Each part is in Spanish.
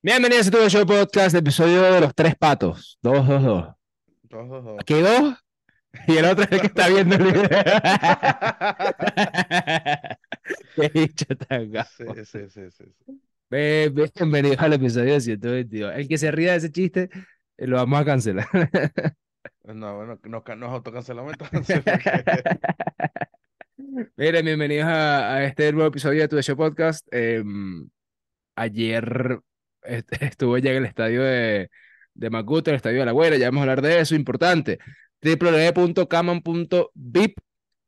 Bienvenidos a tu show podcast, episodio de los tres patos. Dos, dos, dos. Aquí dos. Y el otro es el que está viendo el video. Qué bicho tan gafo. Sí, sí, sí, sí, sí. Ve- ve- Bienvenidos al episodio 122. El que se ría de ese chiste, eh, lo vamos a cancelar. No, bueno, nos, nos autocancelamos entonces. porque- Miren, bienvenidos a, a este nuevo episodio de Tu Show Podcast. Em, ayer estuve ya en el estadio de, de Macuto, el estadio de La Güera, ya vamos a hablar de eso, importante. www.caman.vip,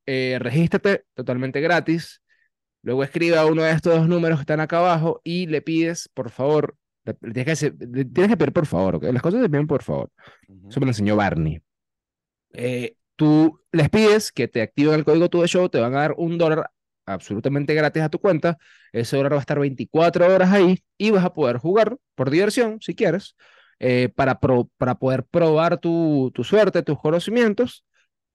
eh, regístrate totalmente gratis. Luego escribe a uno de estos dos números que están acá abajo y le pides, por favor, le, le tienes que, hacer- le tienes que pedir por favor, ¿ok? Las cosas se piden por favor. Ujú. Eso me lo enseñó Barney. Eh, tú les pides que te activen el código Tu Show, te van a dar un dólar absolutamente gratis a tu cuenta. Ese dólar va a estar 24 horas ahí y vas a poder jugar por diversión, si quieres, eh, para, pro- para poder probar tu, tu suerte, tus conocimientos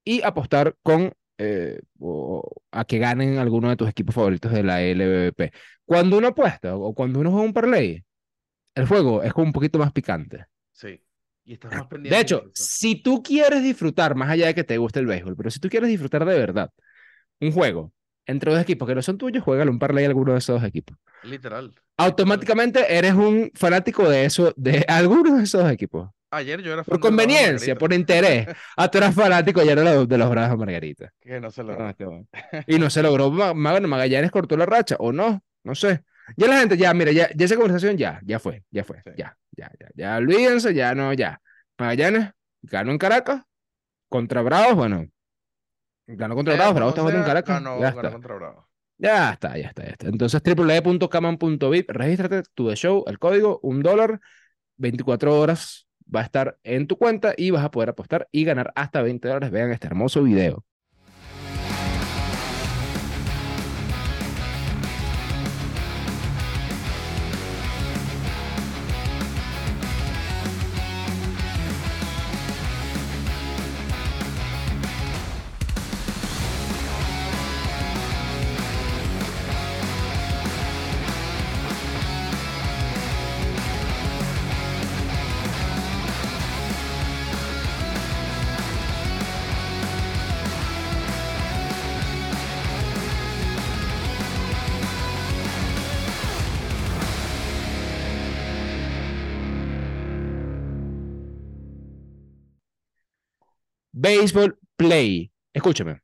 y apostar con eh, o- a que ganen alguno de tus equipos favoritos de la LVP. Cuando uno apuesta o cuando uno juega un parlay, el juego es como un poquito más picante. Sí. Y estás más pendiente De hecho, incluso. si tú quieres disfrutar, más allá de que te guste el béisbol, pero si tú quieres disfrutar de verdad un juego entre dos equipos que no son tuyos, juégalo un parlay a alguno de esos dos equipos. Literal. Automáticamente eres un fanático de eso, de alguno de esos dos equipos. Ayer yo era Por conveniencia, por interés. Ah, tú eras fanático ya de los, de los Bravos Margarita. Que no se. Ah, bueno. Y no se logró. Bueno, Magallanes cortó la racha, o no, no sé. Ya la gente, ya, mira, ya, ya esa conversación ya, ya fue, ya fue, Sí. ya, ya, ya, ya, olvídense, ya no, ya. Magallanes ganó en Caracas contra Bravos, bueno, ganó contra Sea Bravos, como Bravos está jugando en Caracas, ganó- ya ganó está, contra Bravo. ya está, ya está, ya está. Entonces, www.caman.vip, regístrate, tu de show, el código, un dólar, 24 horas va a estar en tu cuenta y vas a poder apostar y ganar hasta 20 dólares. Vean este hermoso video. Baseball Play. Escúchame.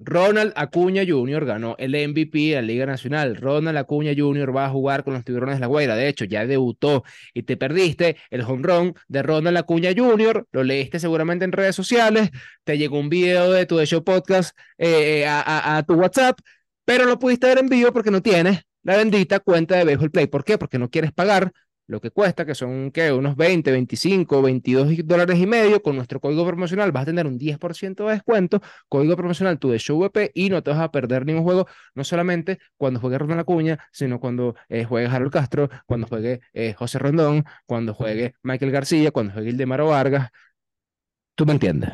Ronald Acuña Jr. ganó el MVP de la Liga Nacional. Ronald Acuña Jr. va a jugar con los Tiburones de la Guaira. De hecho, ya debutó y te perdiste el home run de Ronald Acuña Jr. Lo leíste seguramente en redes sociales. Te llegó un video de tu Show Podcast eh, a, a- a tu WhatsApp, pero no pudiste ver en vivo porque no tienes la bendita cuenta de Baseball Play. ¿Por qué? Porque no quieres pagar lo que cuesta, que son ¿qué? unos 20, 25, 22 dólares y medio. Con nuestro código promocional vas a tener un 10% de descuento código promocional tu de show VP y no te vas a perder ningún juego, no solamente cuando juegue Ronald Acuña, sino cuando eh, juegue Harold Castro, cuando juegue eh, José Rondón, cuando juegue Michael García, cuando juegue Ildemaro Vargas. Tú me entiendes.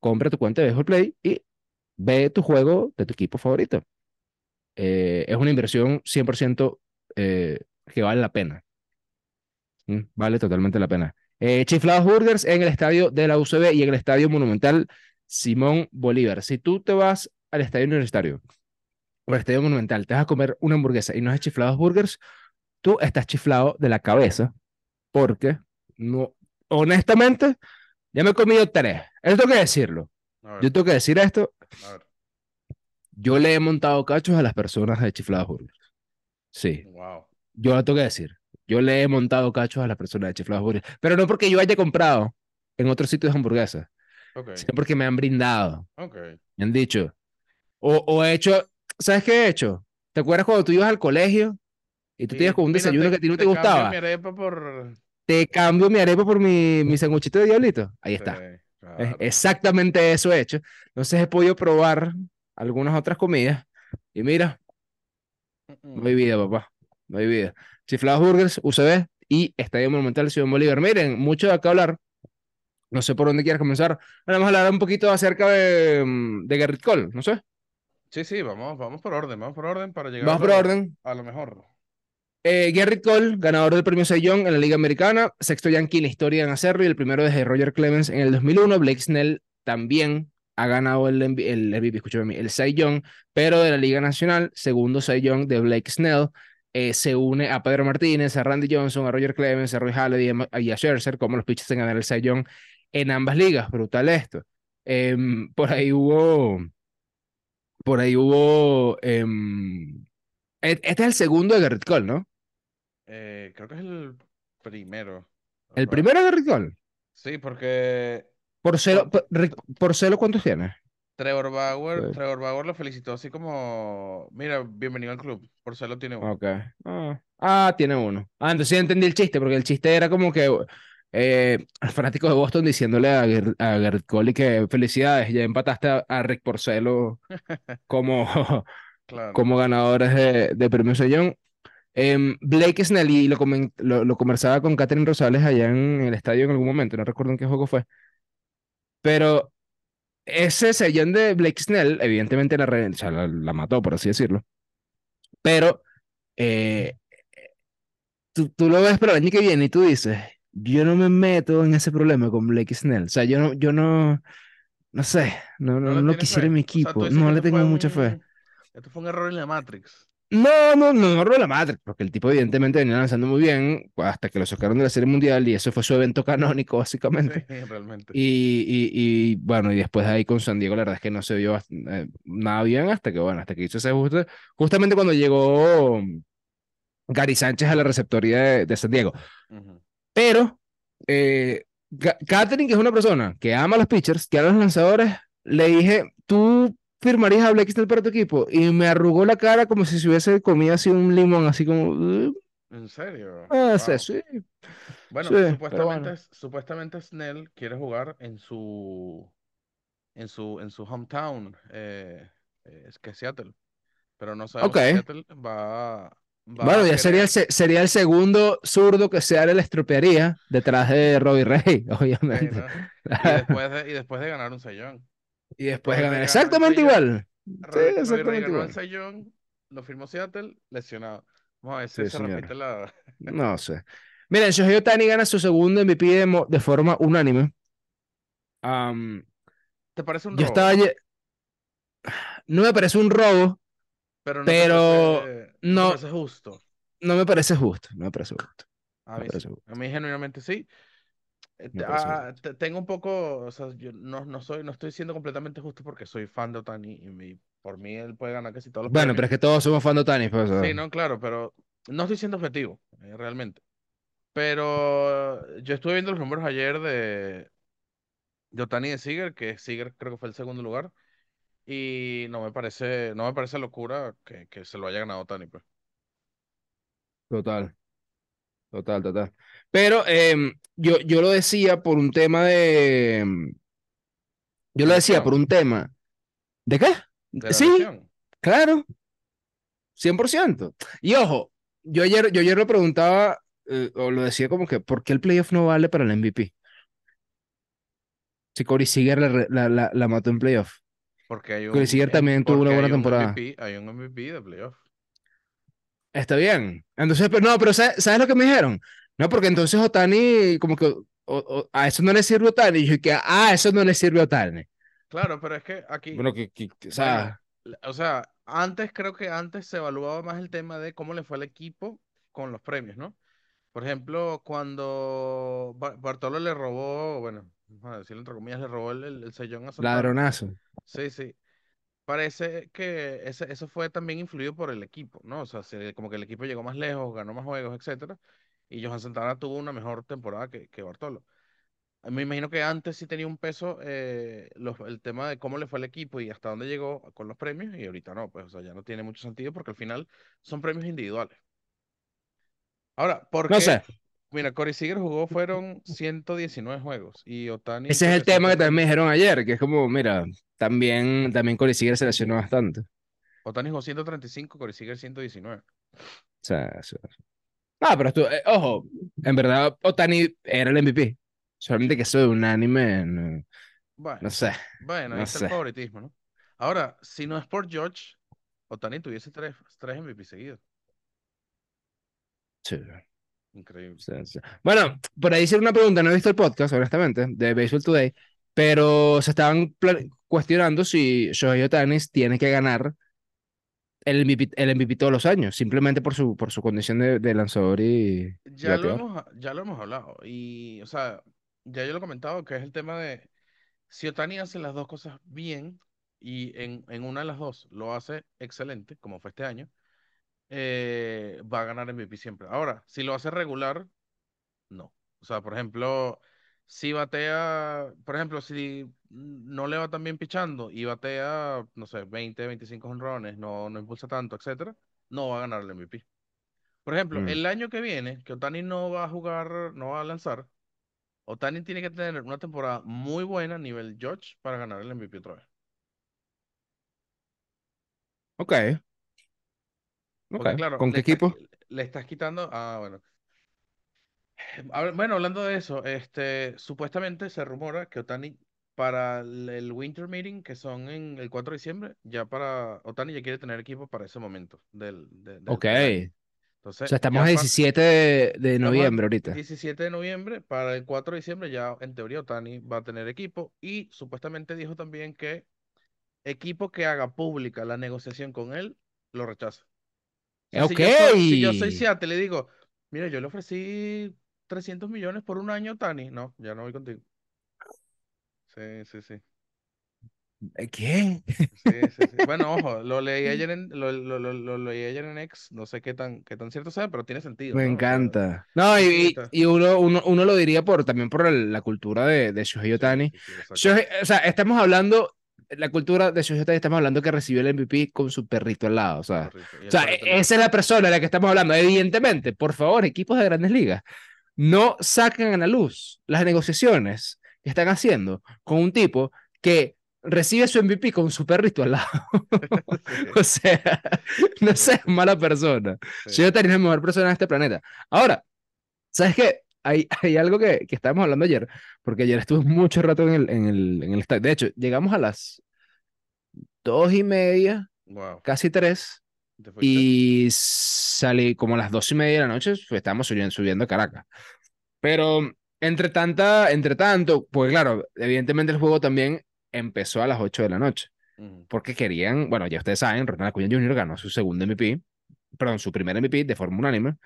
Compra tu cuenta de Baseball Play y ve tu juego de tu equipo favorito. Eh, es una inversión 100% eh, que vale la pena. Mm, Vale totalmente la pena. Eh, Chiflados Burgers en el estadio de la UCB y en el estadio Monumental Simón Bolívar. Si tú te vas al estadio universitario o al estadio Monumental, te vas a comer una hamburguesa y no es Chiflados Burgers, tú estás chiflado de la cabeza porque no, honestamente, ya me he comido tres. Eso tengo que decirlo. Yo tengo que decir esto. Yo le he montado cachos a las personas de Chiflados Burgers. Sí. Wow. Yo lo tengo que decir. Yo le he montado cachos a las personas de Chiflados Burgers. Pero no porque yo haya comprado en otros sitios de hamburguesas, Ok. sino porque me han brindado. Ok. Me han dicho. O, o he hecho. ¿Sabes qué he hecho? ¿Te acuerdas cuando tú ibas al colegio y tú te ibas con un Mira, desayuno que a ti no te, cambio gustaba? mi arepa por. Te cambio mi arepa por mi, mi sanguchito de diablito. Ahí está. Sí, Es claro. exactamente eso he hecho. Entonces he podido probar algunas otras comidas y mira, no hay vida, papá. No hay vida. Chiflados Burgers, UCB y Estadio Monumental Ciudad Bolívar. Miren, mucho de acá hablar. No sé por dónde quieras comenzar. Vamos a hablar un poquito acerca de, mm, de Garrett Cole, no sé. Sí, sí, vamos, vamos por orden, vamos por orden para llegar Vamos a por lo- orden. a lo mejor. Eh, Garrett Cole, ganador del premio Young en la Liga Americana, sexto Yankee en la historia en hacerlo y el primero desde Roger Clemens en el 2001. Blake Snell también ha ganado el, el, el Cy Young, pero de la Liga Nacional, segundo Cy Young de Blake Snell. Eh, se une a Pedro Martínez, a Randy Johnson, a Roger Clemens, a Roy Halladay y a- Scherzer como los pitchers en ganar el Young en ambas ligas. Brutal esto. Em, por ahí hubo, por ahí hubo, em, e- este es el segundo de Garrett Cole, ¿no? Eh, creo que es el primero. El primero de Garrett Cole. Sí, porque Por celo, Por- por, celo, ¿cuántos tiene? Trevor Bauer, Sí. Trevor Bauer lo felicitó así como, mira, bienvenido al club. Por tiene uno. Ah, ah, tiene uno. Ah, entonces ya entendí el chiste, porque el chiste era como que eh, el fanático de Boston diciéndole a, Gar- a Cole que felicidades, ya empataste a, a Rick Porcello como, Claro. como ganadores de, de premio Young. Em, Blake Snell, y lo, lo, lo conversaba con Catherine Rosales allá en el estadio en algún momento, no recuerdo en qué juego fue. Pero ese sellón de Blake Snell, evidentemente la, re- o sea, la, la mató, por así decirlo. Pero eh, tú, tú lo ves para el año que viene y tú dices, yo no me meto en ese problema con Blake Snell. O sea, yo no, yo no, no sé, no, no, no lo quisiera fe? en mi O sea, equipo. No le tengo mucha fe. un- Esto fue un error en la Matrix. No, no, no, no roba la madre, porque el tipo evidentemente venía lanzando muy bien hasta que lo sacaron de la Serie Mundial y eso fue su evento canónico, básicamente. Sí, realmente. Y, y, y, bueno, y después de ahí con San Diego, la verdad es que no se vio eh, nada bien hasta que, bueno, hasta que hizo ese ajuste. Justamente cuando llegó Gary Sánchez a la receptoría de, de San Diego. Ujú. Pero eh, Catherine, que es una persona que ama a los pitchers, que ama a los lanzadores, le dije, ¿tú firmarías a Blake Snell para tu equipo? Y me arrugó la cara como si se hubiese comido así un limón, así como, "Uh, ¿En serio? ah, sí, Wow. sí. Bueno, Sí, supuestamente, bueno. supuestamente Snell quiere jugar en su en su en su hometown, eh, eh, es que Seattle, pero no sabemos Ok. si Seattle va, va Bueno, ya sería el, se- sería el segundo zurdo que Seattle le estropearía detrás de Robbie Ray, Sí, obviamente. ¿no? Y después de, y después de ganar un sellón. Y después ganar exactamente igual. Sí, exactamente igual. Lo firmó Seattle, lesionado. Vamos a ver si Sí, se señor. repite la. No sé. Miren, Shohei Ohtani gana su segundo MVP de, de forma unánime. Am, ¿Te parece un yo robo? estaba... ye- No me parece un robo, Pero no pero parece, no no, parece justo. no me parece justo. No me parece justo. A No me mí parece justo. A mí genuinamente sí. Eh, Me te- parece ah, justo. te- tengo un poco, o sea, yo no, no soy, no estoy siendo completamente justo porque soy fan de Otani y mi- por mí él puede ganar casi todos los Bueno, pero es que todos somos fan de Ohtani, pues, Sí, no, claro, pero no estoy siendo objetivo, eh, realmente. Pero yo estuve viendo los números ayer de, de Otani y de Seager, que Seager creo que fue el segundo lugar, y no me parece, no me parece locura que, que se lo haya ganado Otani, pues. Total, total, total. Pero em, yo, yo lo decía por un tema de... em, Yo ¿De lo decía por un tema. ¿De qué? ¿De Sí, lesión? claro, 100%. Y ojo, yo ayer, yo ayer lo preguntaba, eh, o lo decía como que, ¿por qué el playoff no vale para el MVP? Si Corey Seager la, la, la, la mató en playoff. Porque hay Corey un, Seager también tuvo una buena hay temporada. MVP, hay un MVP de playoff. Está bien. Entonces, pero no, pero ¿sabes, sabes lo que me dijeron? No, porque entonces Otani, como que o- o- a eso no le sirve a Otani. Y yo que, ah, eso no le sirve a Otani. Claro, pero es que aquí, Bueno, que, que- que- o sea, o sea, antes creo que antes se evaluaba más el tema de cómo le fue al equipo con los premios, ¿no? Por ejemplo, cuando Ba- Bartolo le robó, bueno, vamos a decirlo entre comillas, le robó el, el, el sellón a ladronazo. Sí, sí. Parece que ese, eso fue también influido por el equipo, ¿no? O sea, se- como que el equipo llegó más lejos, ganó más juegos, etcétera, y Johan Santana tuvo una mejor temporada que, que Bartolo. Me imagino que antes sí tenía un peso eh, los- el tema de cómo le fue al equipo y hasta dónde llegó con los premios, y ahorita no, pues, o sea, ya no tiene mucho sentido porque al final son premios individuales. Ahora, ¿por No qué? sé. Mira, Corey Seager jugó, fueron 119 juegos y Otani Ese es el tema que también me 130. dijeron ayer, que es como, mira, también, también Corey Seager se lesionó bastante. O Otani jugó 135, Corey Seager 119. sea, eso- Ah, pero tú, eh, ojo, en verdad Otani era el MVP. Solamente que soy unánime, no, Bueno, no sé, bueno, ahí no está el favoritismo, ¿no? Ahora, si no es por George, Otani tuviese tres, tres MVP seguidos. Sí, Increíble. sí, sí. Bueno, por ahí hice una pregunta, no he visto el podcast, honestamente, de Baseball Today, pero se estaban cuestionando si Shohei Ohtani tiene que ganar el MVP, el MVP todos los años, simplemente por su, por su condición de, de lanzador y, Ya lo hemos, ya lo hemos hablado. Y, o sea, ya yo lo he comentado, que es el tema de si Otani hace las dos cosas bien y en, en una de las dos lo hace excelente, como fue este año, eh, va a ganar MVP siempre. Ahora, si lo hace regular, no. O sea, por ejemplo, si batea, por ejemplo, si no le va tan bien pichando y batea, no sé, 20, 25 honrones, no, no impulsa tanto, etcétera, no va a ganar el MVP. Por ejemplo, Mm. el año que viene, que Otani no va a jugar, no va a lanzar, Otani tiene que tener una temporada muy buena a nivel George para ganar el MVP otra vez. Ok, Porque claro, ¿Con qué equipo? qui- le estás quitando, ah, bueno. Bueno, hablando de eso, este, supuestamente se rumora que Otani para el, Winter Meeting, que son en el 4 de diciembre, ya para, Otani ya quiere tener equipo para ese momento del, de- del, Ok. del año. O Entonces, sea, estamos a para, 17 de, de noviembre ahorita. 17 de noviembre, para el 4 de diciembre ya en teoría Otani va a tener equipo y supuestamente dijo también que equipo que haga pública la negociación con él, lo rechaza. O sea, si Ok. yo soy, si yo soy Seattle, le digo, mira, yo le ofrecí 300 millones por un año, Tani. No, ya no voy contigo. Sí, sí, sí. ¿Qué? Sí, sí, sí. Bueno, ojo, lo leí ayer en, lo, lo, lo, lo leí ayer en X, no sé qué tan, qué tan cierto sea, pero tiene sentido, Me encanta. No, y, y uno, uno, uno lo diría por, también por el- la cultura de, de Shohei. Shohei- o sea, estamos hablando, la cultura de Shohei estamos hablando que recibió el MVP con su perrito al lado. O sea, o sea, e- esa es la persona de la que estamos hablando. Evidentemente, por favor, equipos de grandes ligas, no sacan a la luz las negociaciones que están haciendo con un tipo que recibe su MVP con su perrito al lado. O sea, no seas mala persona. sí. Shohei es la mejor persona de este planeta. Ahora, ¿sabes qué? Hay, hay algo que, que estábamos hablando ayer, porque ayer estuve mucho rato en el, en el, en el estadio. De hecho, llegamos a las dos y media, Wow. casi tres, y salí como a las dos y media de la noche, pues, estábamos subiendo, subiendo a Caracas. Pero entre tanta, entre tanto, pues claro, evidentemente el juego también empezó a las 8 de la noche, Ujú. porque querían, bueno, ya ustedes saben, Ronald Acuña Jr. ganó su segundo MVP, perdón, su primer MVP de forma unánime,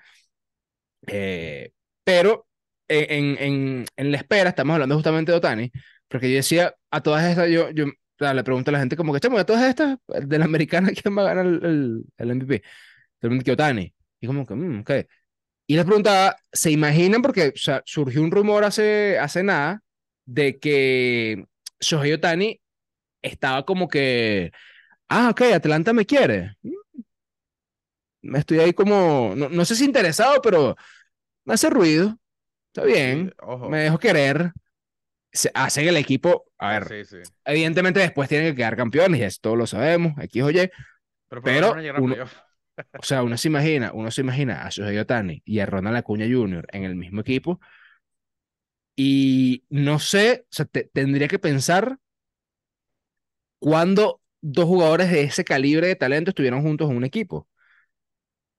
eh, pero en, en, en la espera, estamos hablando justamente de Otani, porque yo decía, a todas estas, yo, yo le pregunto a la gente como que, chamo, a todas estas, de la americana, ¿quién va a ganar el, el, el MVP? Mundo que Otani. Y como que, mm, ok. Y les preguntaba, ¿se imaginan? Porque o sea, surgió un rumor hace, hace nada de que Shohei Otani estaba como que, ah, ok, Atlanta me quiere. Mm, Estoy ahí como, no, no sé si interesado, pero me hace ruido. Está bien, ojo. me dejo querer. Se, hacen el equipo, a ver, sí, sí. evidentemente después tienen que quedar campeones, y eso todos lo sabemos, X o Y, Pero uno, o sea, uno se imagina, uno se imagina a Shohei Ohtani y a Ronald Acuña Jr. en el mismo equipo y no sé, o sea, te- tendría que pensar cuándo dos jugadores de ese calibre de talento estuvieron juntos en un equipo.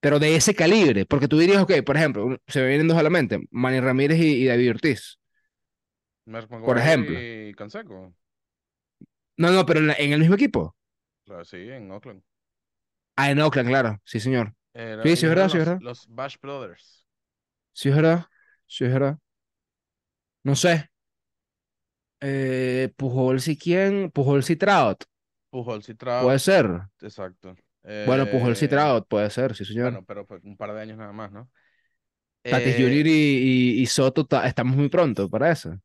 Pero de ese calibre, porque tú dirías, ok, por ejemplo, se me vienen dos a la mente, Manny Ramírez y, y David Ortiz, por ejemplo. McGuire y Canseco. No, no, pero en, la- en el mismo equipo. Claro, sí, en Oakland. Ah, en Oakland, claro, sí, señor. Sí, sí, es verdad, sí, es verdad. los Bash Brothers. Sí, es verdad, sí, es verdad. No sé. Eh, Pujols y quién, Pujols y Trout, Pujols y puede Trout. ser. Exacto. Bueno, Pujols y Eh, Trout, puede ser, sí, señor. bueno, pero fue un par de años nada más, ¿no? Tatis Eh, Jr. y, y- y Soto ta- estamos muy pronto para eso.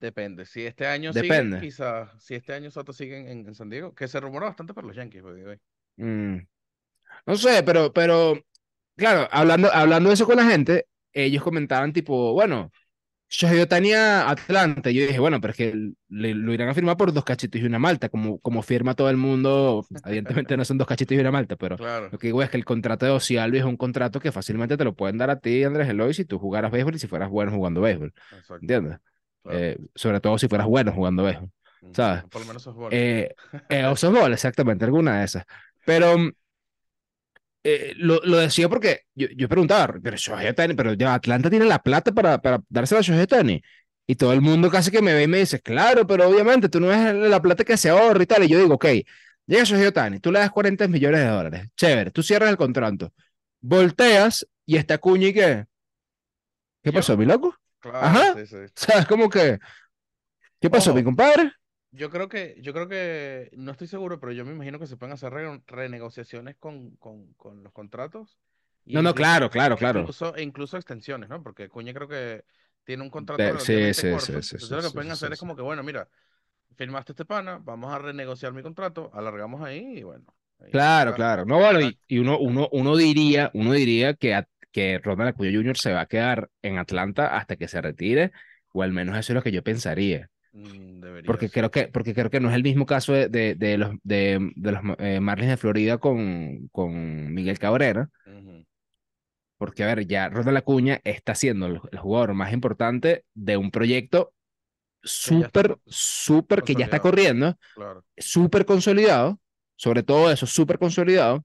depende. Si este año Depende. siguen, quizás. Si este año Soto sigue en, en San Diego, que se rumoró bastante por los Yankees, way. Mm, No sé, pero, pero, claro, hablando, hablando de eso con la gente, ellos comentaban tipo, bueno, Shohei Ohtani a Atlanta. Yo dije, bueno, pero es que le- lo irán a firmar por dos cachitos y una malta, como, como firma todo el mundo. Evidentemente no son dos cachitos y una malta, pero Claro, lo que digo es que el contrato de Albies es un contrato que fácilmente te lo pueden dar a ti, Andrés Eloy, si tú jugaras béisbol y si fueras bueno jugando béisbol, exacto. ¿entiendes? Claro. Eh, sobre todo si fueras bueno jugando béisbol. Mm, ¿sabes? Por lo menos softball. Eh, eh, o softball, exactamente, alguna de esas. Pero, eh, lo, lo decía porque yo, yo preguntaba, pero Shohei pero ya Atlanta tiene la plata para, para dársela a Shohei Ohtani. Y todo el mundo casi que me ve y me dice, claro, pero obviamente tú no ves la plata que se ahorra y tal. Y yo digo, ok, llega Shohei Ohtani, tú le das 40 millones de dólares, chévere, tú cierras el contrato, volteas y está Cuña y qué. ¿Qué ¿Yo? pasó, mi loco? Claro, Ajá. sí, sí. ¿Sabes? Como que, ¿qué pasó, Ojo. mi compadre? Yo creo que, yo creo que, no estoy seguro, pero yo me imagino que se pueden hacer re- renegociaciones con, con, con los contratos. y No, no, claro, claro, claro. incluso, incluso extensiones, ¿no? Porque Cuña creo que tiene un contrato De- sí, sí, corto. sí, sí, Entonces lo que pueden hacer es como que, bueno, mira, firmaste este pana, vamos a renegociar mi contrato, alargamos ahí y bueno. ahí Claro, claro. No, bueno, y, y uno, uno, uno diría, uno diría que, a- que Ronald Acuña Jr. se va a quedar en Atlanta hasta que se retire, o al menos eso es lo que yo pensaría. Mm, debería Porque ser. creo que, porque creo que no es el mismo caso de, de, de los, de, de los eh, Marlins de Florida con, con Miguel Cabrera. Porque, a ver, ya Ronald Acuña está siendo el, el jugador más importante de un proyecto súper, súper, que ya está corriendo, Claro. súper consolidado, sobre todo eso, súper consolidado,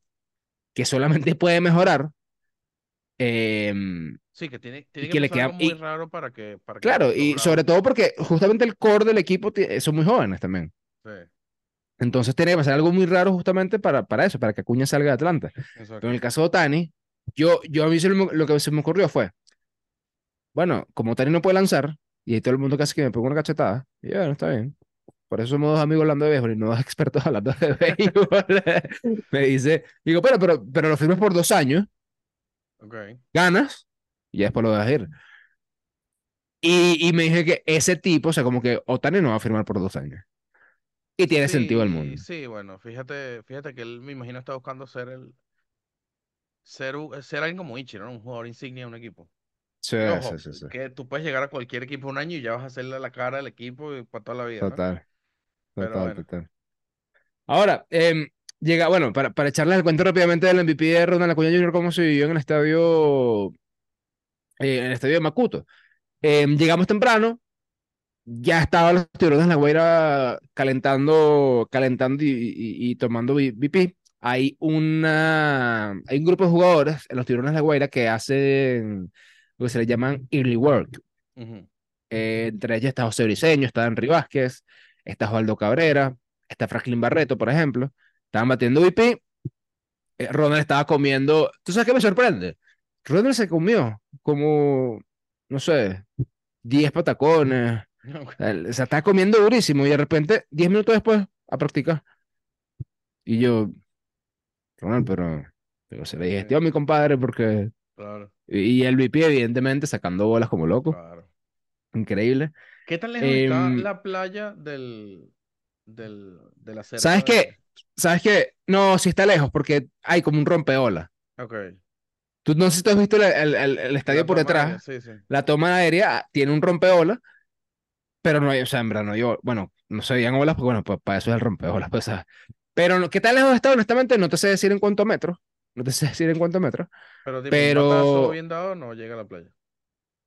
que solamente puede mejorar. Em, Sí, que tiene, tiene que que le pasar algo queda, muy y raro para que, para que claro, y sobre todo porque justamente el core del equipo son muy jóvenes también. Sí, Entonces tiene que pasar algo muy raro justamente para, para eso, para que Acuña salga de Atlanta. Pero exacto. en el caso de Otani, yo, yo a mí se me- lo que se me ocurrió fue, bueno, como Otani no puede lanzar, y ahí todo el mundo casi que me pone una cachetada, y bueno, está bien. Por eso somos dos amigos hablando de béisbol y no dos expertos hablando de béisbol. me dice, digo, pero, pero, pero lo firmas por dos años, Ok. ganas, y ya después lo dejas ir. Y, y me dije que ese tipo, o sea, como que Otani no va a firmar por dos años. Y tiene sentido el Sí, mundo. sí, bueno, fíjate, fíjate que él me imagino está buscando ser el ser, ser alguien como Ichiro, ¿no? Un jugador insignia de un equipo. Sí, sí, ojo, sí, sí. que tú puedes llegar a cualquier equipo un año y ya vas a hacerle la cara al equipo y para toda la vida, ¿no? Total, Pero total, bueno, total. Ahora, em, llega, bueno, para, para echarles el cuento rápidamente del MVP de Ronald Acuña Jr., cómo se vivió en el estadio, eh, en el estadio de Macuto. Em, llegamos temprano, ya estaban los tiburones de la Guaira calentando, calentando y, y- y tomando VP. Hay una, hay un grupo de jugadores en los tiburones de la Guaira que hacen lo que se le llaman early work. ujú, Eh, entre ellos está José Briceño, está Henry Vázquez, está Osvaldo Cabrera, está Franklin Barreto, por ejemplo. Estaban batiendo VP. Eh, Ronald estaba comiendo. ¿Tú sabes qué me sorprende? Ronald se comió como, no sé, 10 patacones. O sea, estaba comiendo durísimo y de repente, 10 minutos después, a practicar. Y yo, Ronald, pero, pero se le digestió a mi compadre porque. Claro, Y el VP, evidentemente, sacando bolas como loco. claro. Increíble. ¿Qué lejos está Em, la playa del, del, de la cerca ¿Sabes qué? ¿Sabes qué? No, sí está lejos porque hay como un rompeola. Ok, Tú no sé si tú has visto el, el- el- el estadio la por detrás. sí, sí. La toma aérea tiene un rompeola, pero no hay, o sea, en verdad no hay, o- bueno, no se veían olas, pues bueno, pues para eso es el rompeolas, pues, ¿sabes? Pero no- ¿qué tan lejos está? Honestamente, no te sé decir en cuántos metros. No te sé decir en cuántos metros. Pero batazo Pero bien dado no llega a la playa.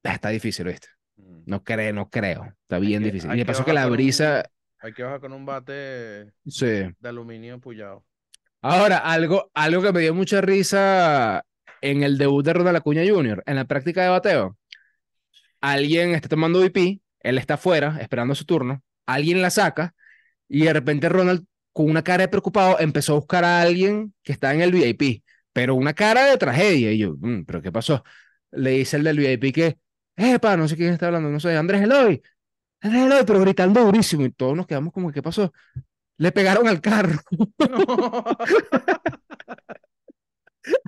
está difícil, ¿viste? Mm. No creo, no creo. Está Hay bien que, difícil. Y me pasó que la brisa, hay que bajar con un bate sí. de aluminio empullado. Ahora, algo, algo que me dio mucha risa en el debut de Ronald Acuña Jr., en la práctica de bateo, alguien está tomando VP, él está afuera esperando su turno, alguien la saca y de repente Ronald, con una cara de preocupado, empezó a buscar a alguien que está en el VIP, pero una cara de tragedia. Y yo, "Mm, ¿pero qué pasó? Le dice el del VIP que, epa, no sé quién está hablando, no sé, Andrés Eloy, pero gritando durísimo y todos nos quedamos como, ¿qué pasó? Le pegaron al carro.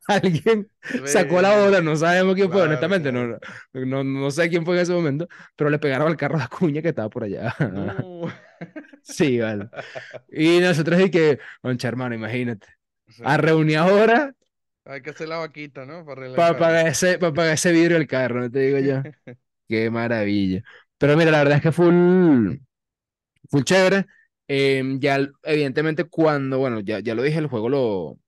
Alguien sacó la bola, no sabemos quién fue, claro, honestamente, claro. no, no, no sé quién fue en ese momento, pero le pegaron al carro de Acuña que estaba por allá. No. Sí, vale. Y nosotros y que, concha hermano, imagínate, Sí. a reunir ahora Hay que hacer la vaquita, ¿no? Para para pagar ese, para pagar ese vidrio del carro, te digo yo. Qué maravilla. Pero mira, la verdad es que full, full chévere. Em, ya, evidentemente, cuando, bueno, ya, ya lo dije, el juego lo,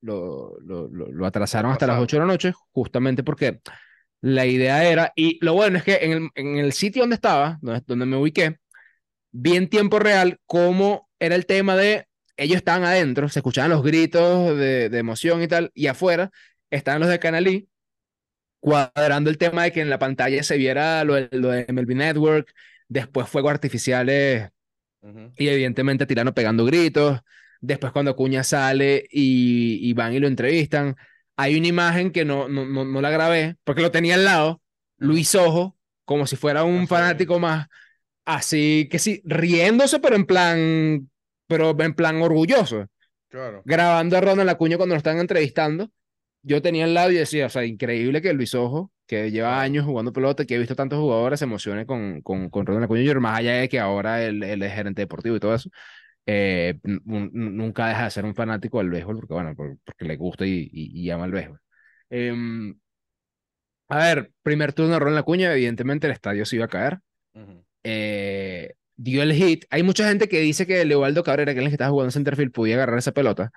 lo, lo, lo, lo atrasaron hasta las Pasaron. 8 de la noche, justamente porque la idea era, y lo bueno es que en el, en el sitio donde estaba, donde, donde me ubiqué, vi en tiempo real cómo era el tema de ellos estaban adentro, se escuchaban los gritos de, de emoción y tal, y afuera estaban los de Canalí cuadrando el tema de que en la pantalla se viera lo, de- lo de MLB Network, después fuegos artificiales y evidentemente Tirano pegando gritos. Después cuando Acuña sale y, y van y lo entrevistan, hay una imagen que no, no, no, no la grabé porque lo tenía al lado, Luis Ojo, como si fuera un fanático más, así que sí, riéndose, pero en plan, pero en plan orgulloso, Claro. grabando a Ronald Acuña cuando lo están entrevistando. Yo tenía al lado y decía, o sea, increíble que Luis Ojo, que lleva años jugando pelota, que he visto tantos jugadores, se emocione con, con, con Ronald Acuña Jr., más allá de que ahora él, él es gerente deportivo y todo eso. eh, nunca deja de ser un fanático del béisbol, porque bueno, por- porque le gusta y, y, y ama el béisbol. Em, a ver, primer turno de Ronald Acuña, evidentemente el estadio se iba a caer. Eh, dio el hit. Hay mucha gente que dice que Leobaldo Cabrera, que es el que estaba jugando en centerfield, podía agarrar esa pelota.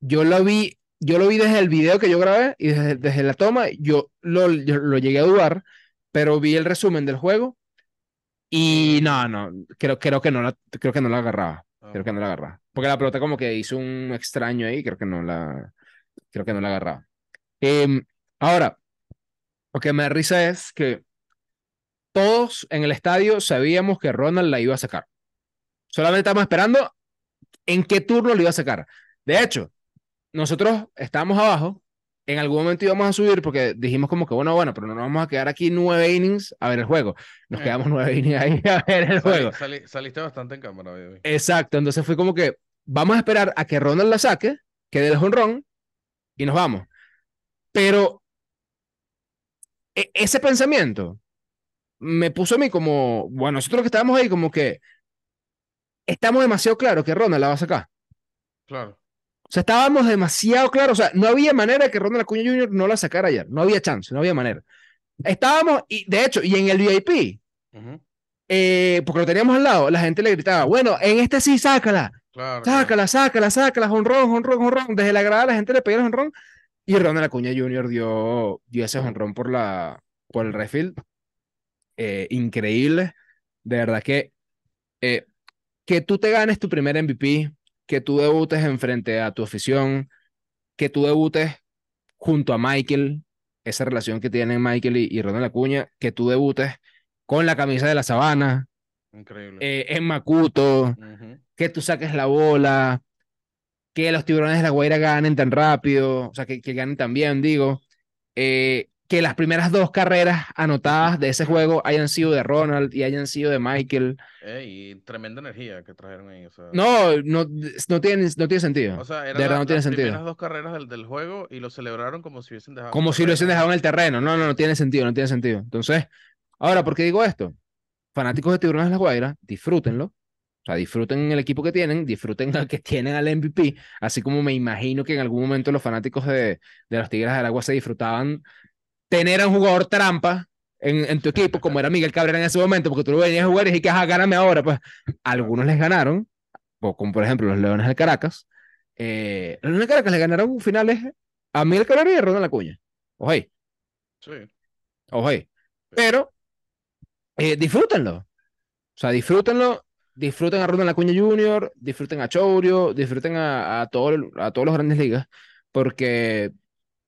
Yo lo vi, yo lo vi desde el video que yo grabé y desde, desde la toma, yo lo, yo lo llegué a dudar, pero vi el resumen del juego y no, no, creo, creo que no la, creo que no la agarraba. Creo que no la agarraba. Porque la pelota como que hizo un extraño ahí, creo que no la, creo que no la agarraba. Em, ahora, lo que me da risa es que todos en el estadio sabíamos que Ronald la iba a sacar. Solamente estábamos esperando en qué turno lo iba a sacar. De hecho, nosotros estábamos abajo, en algún momento íbamos a subir porque dijimos como que, bueno, bueno, pero no nos vamos a quedar aquí nueve innings a ver el juego. Nos Eh. quedamos nueve innings ahí a ver el Sali- juego. sali- saliste bastante en cámara, baby. Exacto, entonces fue como que vamos a esperar a que Ronald la saque, que dé el jonrón y nos vamos. Pero e- ese pensamiento me puso a mí como, bueno, nosotros que estábamos ahí como que estamos demasiado claros que Ronald la va a sacar. Claro. O sea, estábamos demasiado claros, o sea, no había manera que Ronald Acuña Jr. no la sacara ayer, no había chance, no había manera. Estábamos, y de hecho, y en el VIP, Ujú. eh, porque lo teníamos al lado, la gente le gritaba, bueno, en este sí, sácala, Claro. claro. sácala, sácala, sácala, honrón, honrón, honrón. Desde la grada la gente le pedía el honrón y Ronald Acuña Jr. dio, dio ese honrón por, la, por el refield. Eh, increíble. De verdad que eh, que tú te ganes tu primer MVP, que tú debutes en frente a tu afición, que tú debutes junto a Michael, esa relación que tienen Michael y, y Ronald Acuña, que tú debutes con la camisa de la sabana, Increíble. eh, en Macuto, Ujú. que tú saques la bola, que los tiburones de la Guaira ganen tan rápido, o sea, que, que ganen tan bien, digo, eh, que las primeras dos carreras anotadas de ese juego hayan sido de Ronald y hayan sido de Michael. Eh, y tremenda energía que trajeron ahí. O sea, No, no, no tiene, no tiene sentido. o sea de eran verdad la- no tiene las sentido. primeras dos carreras del, del juego y lo celebraron como si hubiesen dejado. Como si lo hubiesen dejado en el terreno. No, no, no tiene sentido, no tiene sentido. Entonces, ahora, ¿por qué digo esto? Fanáticos de Tiburones de la Guaira, disfrútenlo. O sea, disfruten el equipo que tienen, disfruten al que tienen al MVP, así como me imagino que en algún momento los fanáticos de, de los Tigres del Agua se disfrutaban tener a un jugador trampa en, en tu equipo, como era Miguel Cabrera en ese momento, porque tú lo venías a jugar y dijiste, ajá, gáname ahora. Pues algunos les ganaron, como por ejemplo los Leones del Caracas. Eh, los Leones del Caracas le ganaron finales a Miguel Cabrera y a Ronald Acuña. Ojo ahí, Sí. ojo ahí. Pero eh, disfrútenlo. O sea, disfrútenlo. Disfruten a Ronald Acuña Jr., disfruten a Chourio, disfruten a, a, todo, a todos los grandes ligas, porque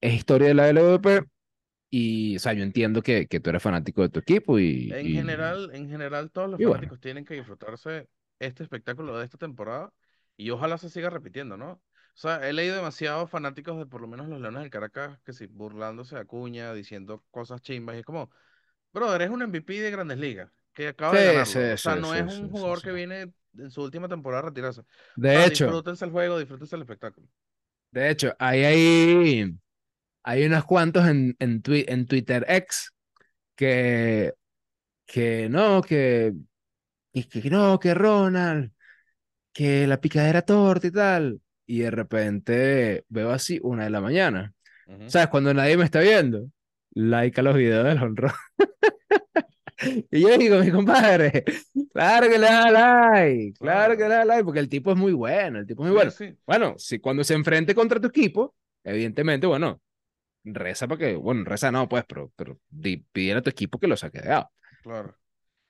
es historia de la LVP. Y, o sea, yo entiendo que, que tú eres fanático de tu equipo y, En y- general, en general, todos los y bueno. fanáticos tienen que disfrutarse este espectáculo de esta temporada y ojalá se siga repitiendo, ¿no? O sea, he leído demasiados fanáticos de por lo menos los Leones del Caracas que sí, burlándose de Acuña, diciendo cosas chimbas y es como, brother, es un MVP de Grandes Ligas que acaba de Sí, ganarlo. sí, o sea, sí, no es un jugador que viene en su última temporada a retirarse. O De sea, hecho, disfrútense el juego, disfrútense el espectáculo. de hecho, ahí hay, hay unos cuantos en, en, twi- en Twitter X que, que no, que, y que no, que Ronald, que la picadera torta y tal. Y de repente veo así una de la mañana. Ujú. ¿Sabes? Cuando nadie me está viendo, like a los videos del honrón. Y yo digo, mi compadre, claro que le da like, claro que le da like, porque el tipo es muy bueno, el tipo es muy Sí, bueno. sí, Bueno, si cuando se enfrente contra tu equipo, evidentemente, bueno, reza para que, bueno, reza no, pues, pero, pero pídele a tu equipo que lo saque de out. claro.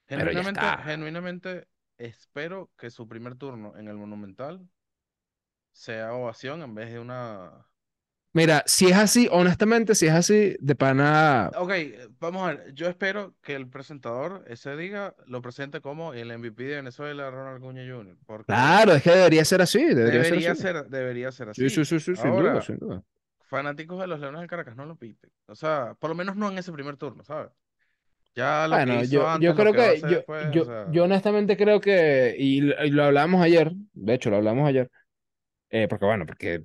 Genuinamente, genuinamente espero que su primer turno en el Monumental sea ovación en vez de una... Mira, si es así, honestamente, si es así, de pana. Ok, vamos a ver, yo espero que el presentador ese diga lo presente como el MVP de Venezuela, Ronald Acuña Jr. Porque Claro, es que debería ser así. Debería, debería ser así. ser, debería ser Sí, así. sí, sí, sí, sin Ahora, duda, sin duda. Fanáticos de los Leones del Caracas no lo piten. O sea, por lo menos no en ese primer turno, ¿sabes? Ya lo que Bueno, hizo yo, antes, yo creo que que, yo, después, o yo, sea, yo honestamente creo que, y, lo y lo hablamos ayer, de hecho lo hablamos ayer, eh, porque bueno, porque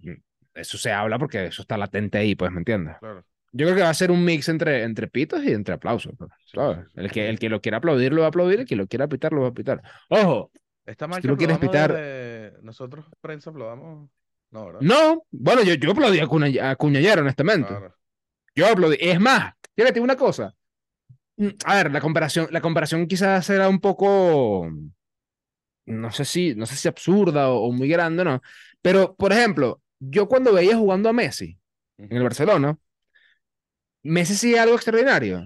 eso se habla porque eso está latente ahí, pues, ¿me entiendes? claro. Yo creo que va a ser un mix entre, entre pitos y entre aplausos, pues, Sí, ¿sabes? sí, sí. El que, el que lo quiera aplaudir lo va a aplaudir, el que lo quiera pitar lo va a pitar. Ojo, Está si mal tú que lo quieres pitar, desde- Nosotros, prensa, aplaudamos. No, ¿verdad? no, bueno, yo, yo aplaudí a Cunha, a Cunha ayer, honestamente. Claro. Yo aplaudí. Es más, fíjate una cosa. Mm, A ver, la comparación, la comparación quizás era un poco, no sé si, no sé si absurda o, o muy grande, ¿no? Pero, por ejemplo, yo cuando veía jugando a Messi en el. Barcelona, Messi hacía algo extraordinario.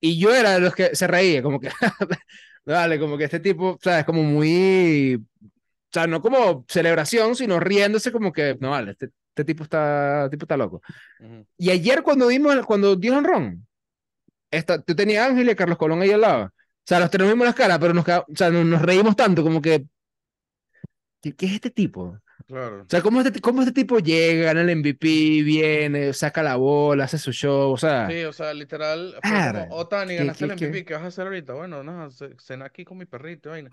Y yo era de los que se reía, como que, vale, como que este tipo, ¿sabes? Como muy, o sea, no como celebración, sino riéndose como que, no vale, este, este tipo está, tipo está loco. Ujú. Y ayer cuando dimos, cuando dio Ron, esta, tú tenías a Ángel y a Carlos Colón ahí al lado. O sea, los tenemos las caras, pero nos, o sea, nos, nos reímos tanto como que, ¿qué, qué es este tipo? Claro. O sea, ¿cómo este, cómo este tipo llega, gana el MVP, viene, saca la bola, hace su show? O sea, Sí, o sea, literal, Claro. Otani, ¿Qué- ganaste el? MVP, ¿qué vas a hacer ahorita? Bueno, nada, ce- cena aquí con mi perrito, vaina.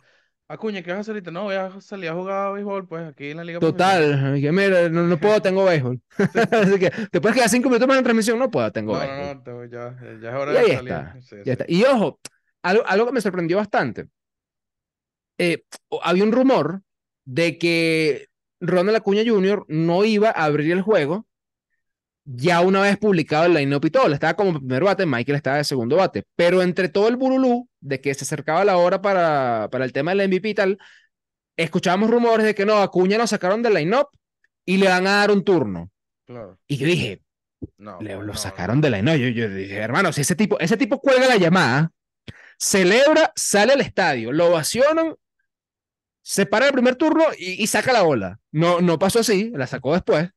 Acuña, ¿qué vas a hacer ahorita? No, voy a salir a jugar béisbol, pues, aquí en la liga total, que mira, no, no puedo, tengo béisbol. Así que, ¿te puedes quedar cinco minutos más en la transmisión? No puedo, tengo No, béisbol. no, no, ya, ya es hora Y de ahí salir. está, Sí, ya sí. está. Y ojo, algo, algo que me sorprendió bastante. eh, había un rumor de que Ronald Acuña Jr. no iba a abrir el juego ya una vez publicado el line-up y todo. Estaba como primer bate, Michael estaba de segundo bate. Pero entre todo el burulú de que se acercaba la hora para, para el tema del MVP y tal, escuchábamos rumores de que no, Acuña lo sacaron del line-up y le van a dar un turno. Claro. Y yo dije, No, le, lo sacaron de la no, yo, yo dije, hermano, si ese tipo, ese tipo cuelga la llamada, celebra, sale al estadio, lo ovacionan, se para el primer turno y, y saca la bola. No, no pasó así, la sacó después.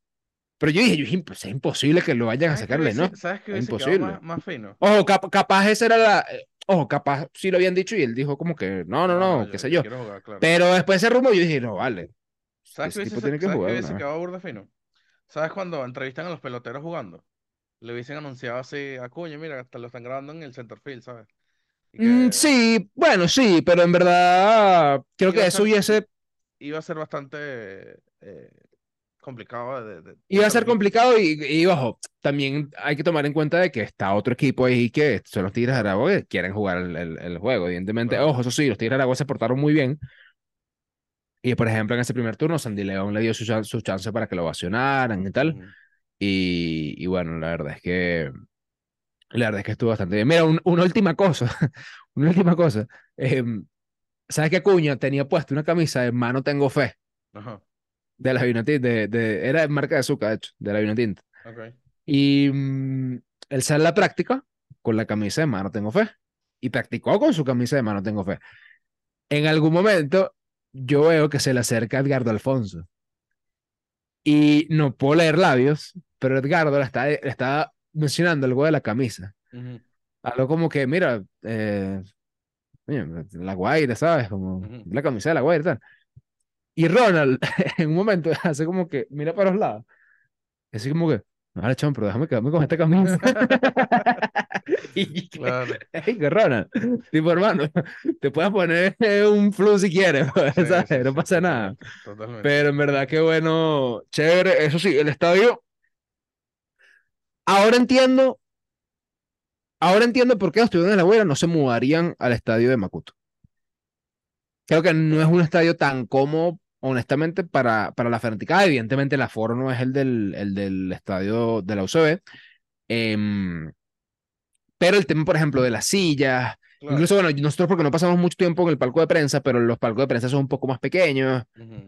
Pero yo dije, "Pues es imposible que lo vayan a ¿Sabes qué sacarle, hubiese- ¿no? ¿Sabes qué Es hubiese imposible. más, más fino? Ojo, cap- capaz esa era la. eh, Ojo, capaz sí lo habían dicho y él dijo como que no, no, no, qué sé yo. quiero jugar, claro. Pero después ese rumor yo dije, no, vale. ¿Sabes qué hubiese, tiene que ¿sabes jugar hubiese una vez. quedado burda fino? ¿Sabes cuando entrevistan a los peloteros jugando? Le hubiesen anunciado así a Acuña, mira, hasta lo están grabando en el center field, ¿sabes? Y Mm, que sí, bueno, sí, pero en verdad creo iba que eso ser, hubiese. iba a ser bastante eh, complicado de, de- Iba a ser complicado y, y, ojo, también hay que tomar en cuenta de que está otro equipo ahí que son los Tigres de Aragua que quieren jugar el, el- el juego, evidentemente. Claro. Ojo, eso sí, los Tigres de Aragua se portaron muy bien. Y por ejemplo, en ese primer turno, Sandy León le dio su, su chance para que lo ovacionaran y tal. Ujú. Y, y bueno, la verdad es que la verdad es que estuvo bastante bien. Mira, un- una última cosa, una última cosa. Em, ¿sabes que Acuña tenía puesto una camisa de Mano Tengo Fe Ajá, de la Vinotinto? De, de, era de marca de azúcar, de hecho, de la Vinotinto. ok. Y mm, él sale a la práctica con la camisa de Mano Tengo Fe. Y practicó con su camisa de Mano Tengo Fe. En algún momento yo veo que se le acerca Edgardo Alfonso. Y no puedo leer labios, pero Edgardo le está, le está mencionando algo de la camisa. Ujú, Algo como que, mira, eh, la Guaira, ¿sabes? Como Ujú. la camisa de la Guaira y tal. Y Ronald, en un momento, hace como que mira para los lados. Así como que, vale, chon, pero déjame quedarme con esta camisa. y que, Claro. "Ey, que Ronald, tipo hermano, te puedes poner un flu si quieres, Sí, ¿sabes? sí, No sí, pasa nada. totalmente, totalmente. Pero en verdad que bueno, chévere. Eso sí, el estadio. Ahora entiendo, ahora entiendo por qué los tiburones de la Guaira no se mudarían al estadio de Macuto. Creo que no es un estadio tan cómodo, honestamente, para, para la fanaticada. Evidentemente, el aforo no es el del, el del estadio de la UCB. Em, pero el tema, por ejemplo, de las sillas, Claro. incluso, bueno, nosotros porque no pasamos mucho tiempo en el palco de prensa, pero los palcos de prensa son un poco más pequeños.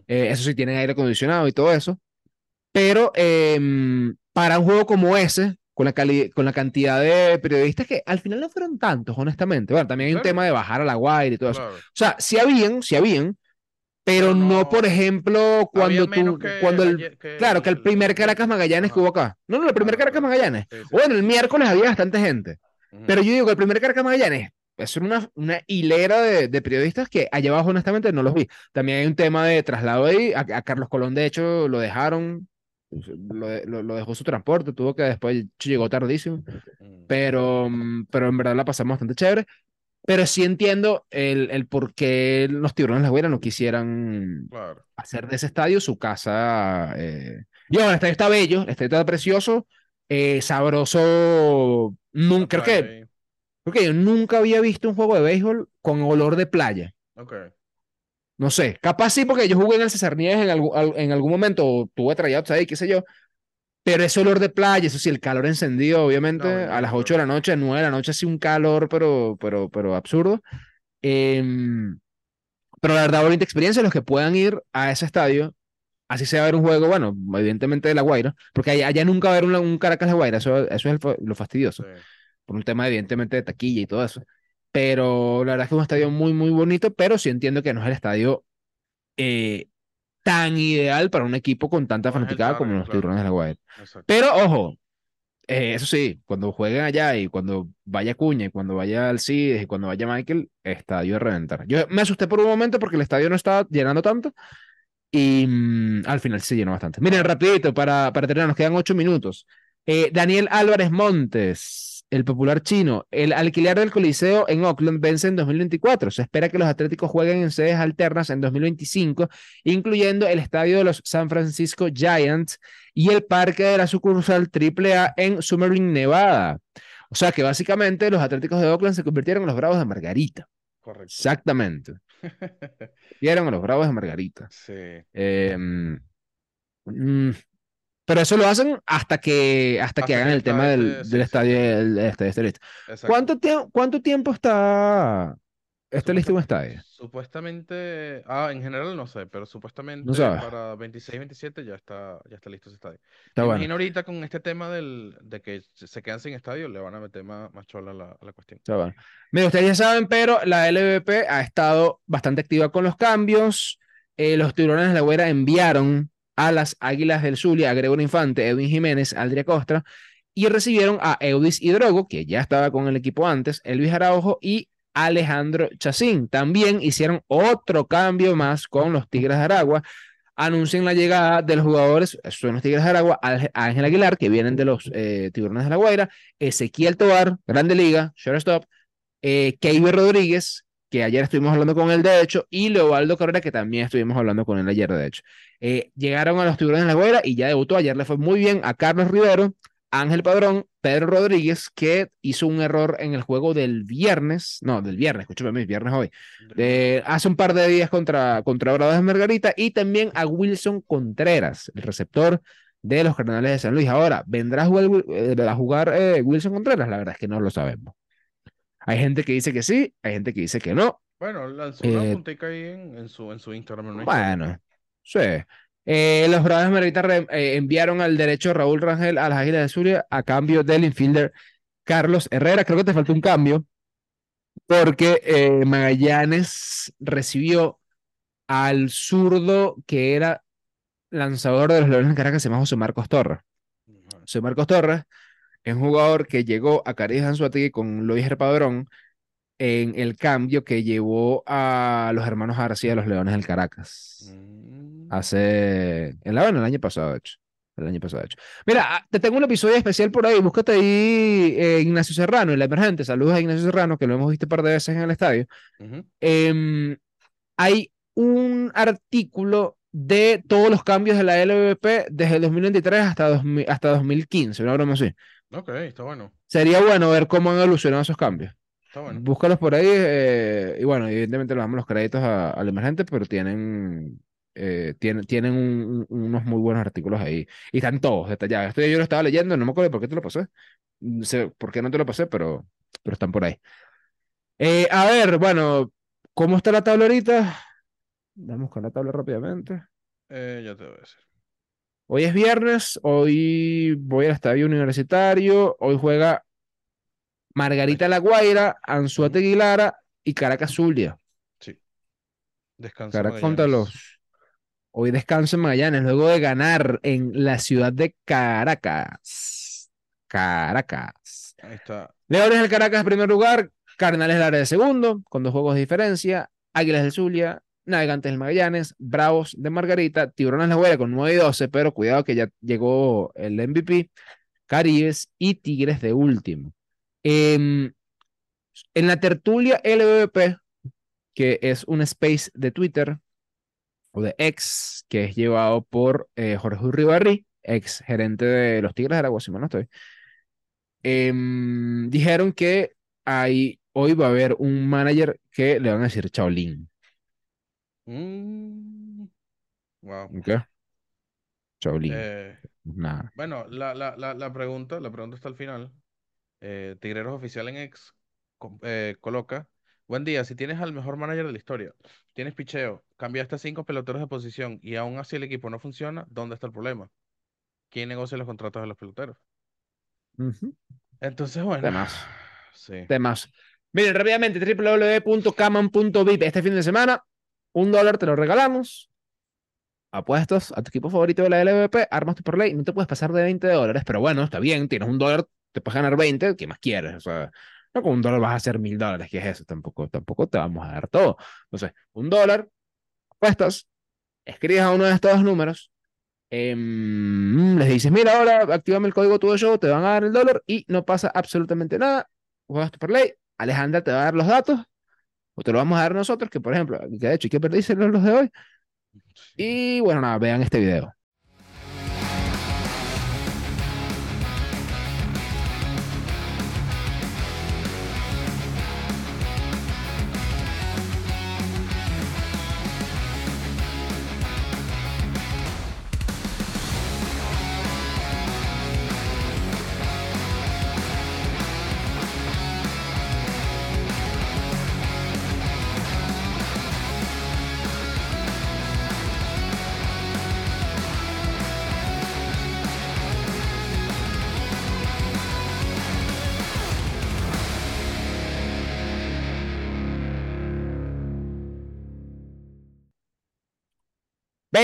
Eh, eso sí, tienen aire acondicionado y todo eso. Pero em, para un juego como ese, con la, con la cantidad de periodistas que al final no fueron tantos, honestamente. Bueno, también hay un Claro. tema de bajar a la Guaira y todo eso. O sea, sí habían, sí habían, pero no, no- por ejemplo, cuando tú, que cuando el, que claro, que el primer Caracas. Magallanes que Ajá. hubo acá. No, no, el primer Caracas. Magallanes. Sí, sí. Bueno, el miércoles había bastante gente. Ujú. Pero yo digo que el primer Caracas Magallanes es una, una hilera de, de periodistas que allá abajo, honestamente, no los vi. También hay un tema de traslado ahí. A, a Carlos Colón, de hecho, lo dejaron. Lo, lo- lo dejó su transporte, tuvo que después llegó tardísimo. Pero, mm, pero en verdad la pasamos bastante chévere. Pero sí entiendo el, el por qué los tiburones de la Guaira no quisieran Claro. hacer de ese estadio su casa. Eh. Y bueno, el estadio está bello, el estadio está precioso, eh, sabroso. Nunca, creo que, creo que yo nunca había visto un juego de béisbol con olor de playa. No sé, capaz sí, porque yo jugué en el César Nieves en, algún- al- en algún momento, o tuve tryouts ahí, qué sé yo. Pero ese olor de playa, eso sí, el calor encendido, obviamente, No, a las imagino, 8 de la noche, 9 de la noche, así un calor, pero, pero, pero absurdo. Em, pero la verdad, bonita experiencia, los que puedan ir a ese estadio, así sea a ver un juego, bueno, evidentemente de La Guaira, porque allá, allá nunca va a haber un, un Caracas de Guaira, eso, eso es el lo fastidioso, Sí. por un tema evidentemente de taquilla y todo eso. Pero la verdad es que es un estadio muy, muy bonito, pero sí entiendo que no es el estadio eh, tan ideal para un equipo con tanta fanaticada como los claro. Tiburones de La Guaira. Exacto. Pero ojo, eh, eso sí, cuando jueguen allá y cuando vaya Cuña y cuando vaya Alcides y cuando vaya Michael, estadio de reventar. Yo me asusté por un momento porque el estadio no estaba llenando tanto y mm, al final se llenó bastante. Miren, rapidito, para, para terminar, nos quedan ocho minutos. Eh, Daniel Álvarez Montes, el popular chino, el alquiler del Coliseo en Oakland vence en 2024. Se espera que los Atléticos jueguen en sedes alternas en 2025, incluyendo el estadio de los San Francisco Giants y el parque de la sucursal AAA en Summerlin, Nevada. O sea que básicamente los Atléticos de Oakland se convirtieron en los Bravos de Margarita. Correcto. Exactamente. Vieron a los Bravos de Margarita. Sí. Eh, mm, pero eso lo hacen hasta que, hasta que Hasta hagan que el tema del, sí, del sí, estadio, sí. del estadio esté listo. ¿Cuánto, tie- ¿Cuánto tiempo está, está listo un estadio? Supuestamente, ah, en general no sé, pero supuestamente sabes. para 26-27 ya está, ya está listo ese estadio. Está Me bueno. imagino ahorita con este tema del, de que se quedan sin estadio, le van a meter más, más chola a la, la cuestión. Está bueno. Mira, ustedes ya saben, pero la LVP ha estado bastante activa con los cambios. Eh, los tiburones de la Güera enviaron a las Águilas del Zulia a Gregorio Infante, Edwin Jiménez, Aldria Costa y recibieron a Eudis Hidrogo, que ya estaba con el equipo antes, Elvis Araujo y Alejandro Chacín. También hicieron otro cambio más con los Tigres de Aragua. Anuncian la llegada de los jugadores, son los Tigres de Aragua, Ángel Aguilar, que vienen de los eh, Tiburones de la Guaira, Ezequiel Tobar, Grande Liga, Shortstop, eh, Keiber Rodríguez, que ayer estuvimos hablando con él, de hecho, y Leobaldo Cabrera, que también estuvimos hablando con él ayer, de hecho. Eh, llegaron a los Tiburones de la Guaira y ya debutó. Ayer le fue muy bien a Carlos Rivero, Ángel Padrón, Pedro Rodríguez, que hizo un error en el juego del viernes, no, del viernes, escúchame, viernes hoy, de hace un par de días contra, contra Margarita, y también a Wilson Contreras, el receptor de los Cardenales de San Luis. Ahora, ¿vendrá a jugar, eh, a jugar eh, Wilson Contreras? La verdad es que no lo sabemos. Hay gente que dice que sí, hay gente que dice que no. Bueno, lanzó una Eh, puntica ahí en, en su, en su Instagram. una historia. Bueno, sí. Eh, los Bravos re- eh, enviaron al derecho Raúl Rangel a las Águilas de Zulia a cambio del infielder Carlos Herrera. Creo que te faltó un cambio porque eh, Magallanes recibió al zurdo que era lanzador de los Leones de Caracas, se llama José Marcos Torres. José Marcos Torres es un jugador que llegó a Caribe Anzuategui con Luis Padrón en el cambio que llevó a los hermanos García de los Leones del Caracas. Mm, Hace. En la, bueno, el año pasado, de hecho. El año pasado, de hecho. Mira, ah, te tengo un episodio especial por ahí. Búscate ahí eh, Ignacio Serrano, el emergente. Saludos a Ignacio Serrano, que lo hemos visto un par de veces en el estadio. Em, hay un artículo de todos los cambios de la LVP desde el 2023 hasta, 2000 hasta 2015, una broma así. Ok, está bueno. Sería bueno ver cómo han evolucionado esos cambios. Está bueno. Búscalos por ahí eh, y bueno, evidentemente le damos los créditos a- al emergente, pero tienen, eh, tienen, tienen un- un- unos muy buenos artículos ahí. Y están todos detallados. Esto yo lo estaba leyendo, no me acuerdo por qué te lo pasé. No sé por qué no te lo pasé, pero, pero están por ahí. Eh, a ver, bueno, ¿cómo está la tabla ahorita? Vamos con la tabla rápidamente. Ya te voy a decir. Hoy es viernes, hoy voy al estadio universitario, hoy juega Margarita La Guaira, Anzuategui Lara y Caracas Zulia. Sí. Descansa Caracas contra los. Hoy descanso en Magallanes, luego de ganar en la ciudad de Caracas. Caracas. Ahí está. Leones del Caracas en primer lugar, Cardenales del Área de segundo, con dos juegos de diferencia, Águilas del Zulia, Navegantes del Magallanes, Bravos de Margarita, Tiburones La Guaira con 9 y 12, pero cuidado que ya llegó el MVP, Caribes y Tigres de último. Em, en la tertulia LVP, que es un space de Twitter o de ex, que es llevado por eh, Jorge Urribarri, ex gerente de los Tigres de Aragua, si mal no estoy. Em, dijeron que hay, hoy va a haber un manager que le van a decir Chaolín. Mm, wow. ¿Ok? Chaolín. Eh, bueno, la, la, la, la pregunta, la pregunta está al final. Eh, Tigreros Oficial en X co- eh, coloca. Buen día, si tienes al mejor manager de la historia, tienes picheo, cambiaste a cinco peloteros de posición y aún así el equipo no funciona, ¿dónde está el problema? ¿Quién negocia los contratos de los peloteros? Entonces, bueno, Temas. sí. Temas. Miren, rápidamente, www.caman.vip. Este fin de semana, un dólar te lo regalamos. Apuestas a tu equipo favorito de la LVP, armas tu parlay, no te puedes pasar de 20 dólares, pero bueno, está bien, tienes un dólar, te puedes ganar 20, ¿qué más quieres? No con un dólar vas a hacer mil dólares, ¿qué es eso? Tampoco, tampoco te vamos a dar todo. Entonces, un dólar, apuestas, escribes a uno de estos números, em, les dices, mira, ahora activame el código todo show, te van a dar el dólar y no pasa absolutamente nada. Juegas tu parlay, Alejandra te va a dar los datos, o te lo vamos a dar nosotros, que por ejemplo, que de hecho, hay que perdiste los de hoy. Y bueno, nada, vean este video.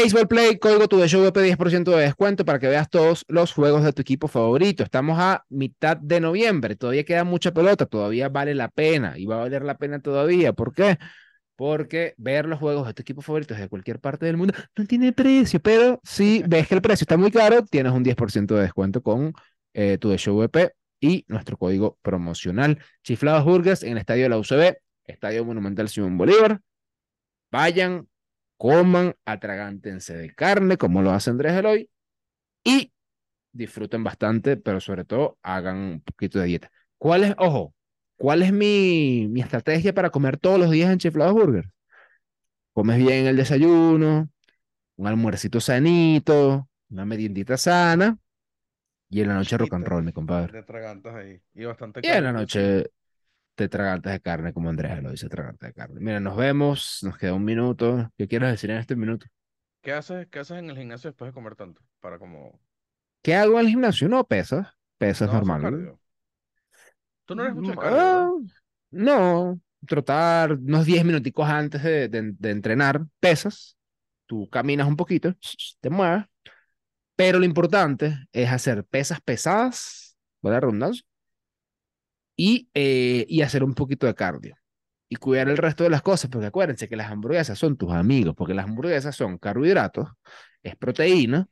Baseball Play, código tu de show 10% de descuento para que veas todos los juegos de tu equipo favorito. Estamos a mitad de noviembre, todavía queda mucha pelota, todavía vale la pena y va a valer la pena todavía. ¿Por qué? Porque ver los juegos de tu equipo favorito desde cualquier parte del mundo no tiene precio, pero si ves que el precio está muy caro, tienes un 10% de descuento con eh, tu de show VP y nuestro código promocional. Chiflados Burgers en el estadio de la UCB, Estadio Monumental Simón Bolívar. Vayan, coman, atragántense de carne, como lo hace Andrés Eloy, y disfruten bastante, pero sobre todo hagan un poquito de dieta. ¿Cuál es, ojo, cuál es mi, mi estrategia para comer todos los días en Chiflados Burgers? Comes bien el desayuno, un almuercito sanito, una meriendita sana, y en la noche rock and roll, mi compadre. Ahí. Y bastante Y en la noche te tragantes de carne, como Andrés lo dice, tragantes de carne. Mira, nos vemos, nos queda un minuto. ¿Qué quieres decir en este minuto? ¿Qué haces, qué haces en el gimnasio después de comer tanto? Para como... ¿Qué hago en el gimnasio? No, pesas. Pesas No, normal. cardio. Tú no eres mucho de Mm, cardio, ¿verdad? ah, no, trotar unos 10 minuticos antes de, de- de entrenar, pesas, tú caminas un poquito, te mueves, pero lo importante es hacer pesas pesadas, ¿vale? redundancia, y, eh, y hacer un poquito de cardio. Y cuidar el resto de las cosas, porque acuérdense que las hamburguesas son tus amigos, porque las hamburguesas son carbohidratos, es proteína,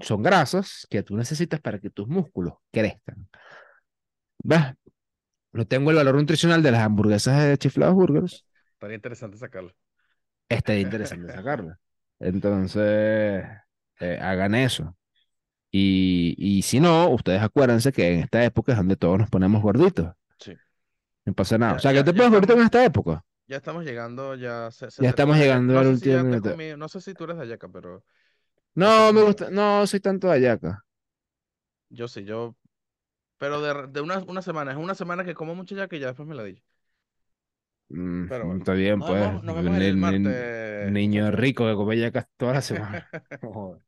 son grasas que tú necesitas para que tus músculos crezcan. ¿Ves? No tengo el valor nutricional de las hamburguesas de Chiflados Burgers. Estaría interesante sacarlo. Estaría interesante sacarla. Entonces, eh, hagan eso. Y, y si no, ustedes acuérdense que en esta época es donde todos nos ponemos gorditos. Sí. No pasa nada. Ya- o sea, que te pones gordito en esta época. Ya estamos llegando, ya se, se Ya estamos llegando no al si último minuto. no sé si tú eres de Ayaca, pero No, me gusta, no soy tanto de ayaca. yo sí, yo... Pero de, de una, una semana, es una semana que como mucho ya que ya después me la di. Mm, Pero bueno. está bien, Nos pues. vemos, nos vemos el martes, Niño rico que come yacas toda la semana. Joder.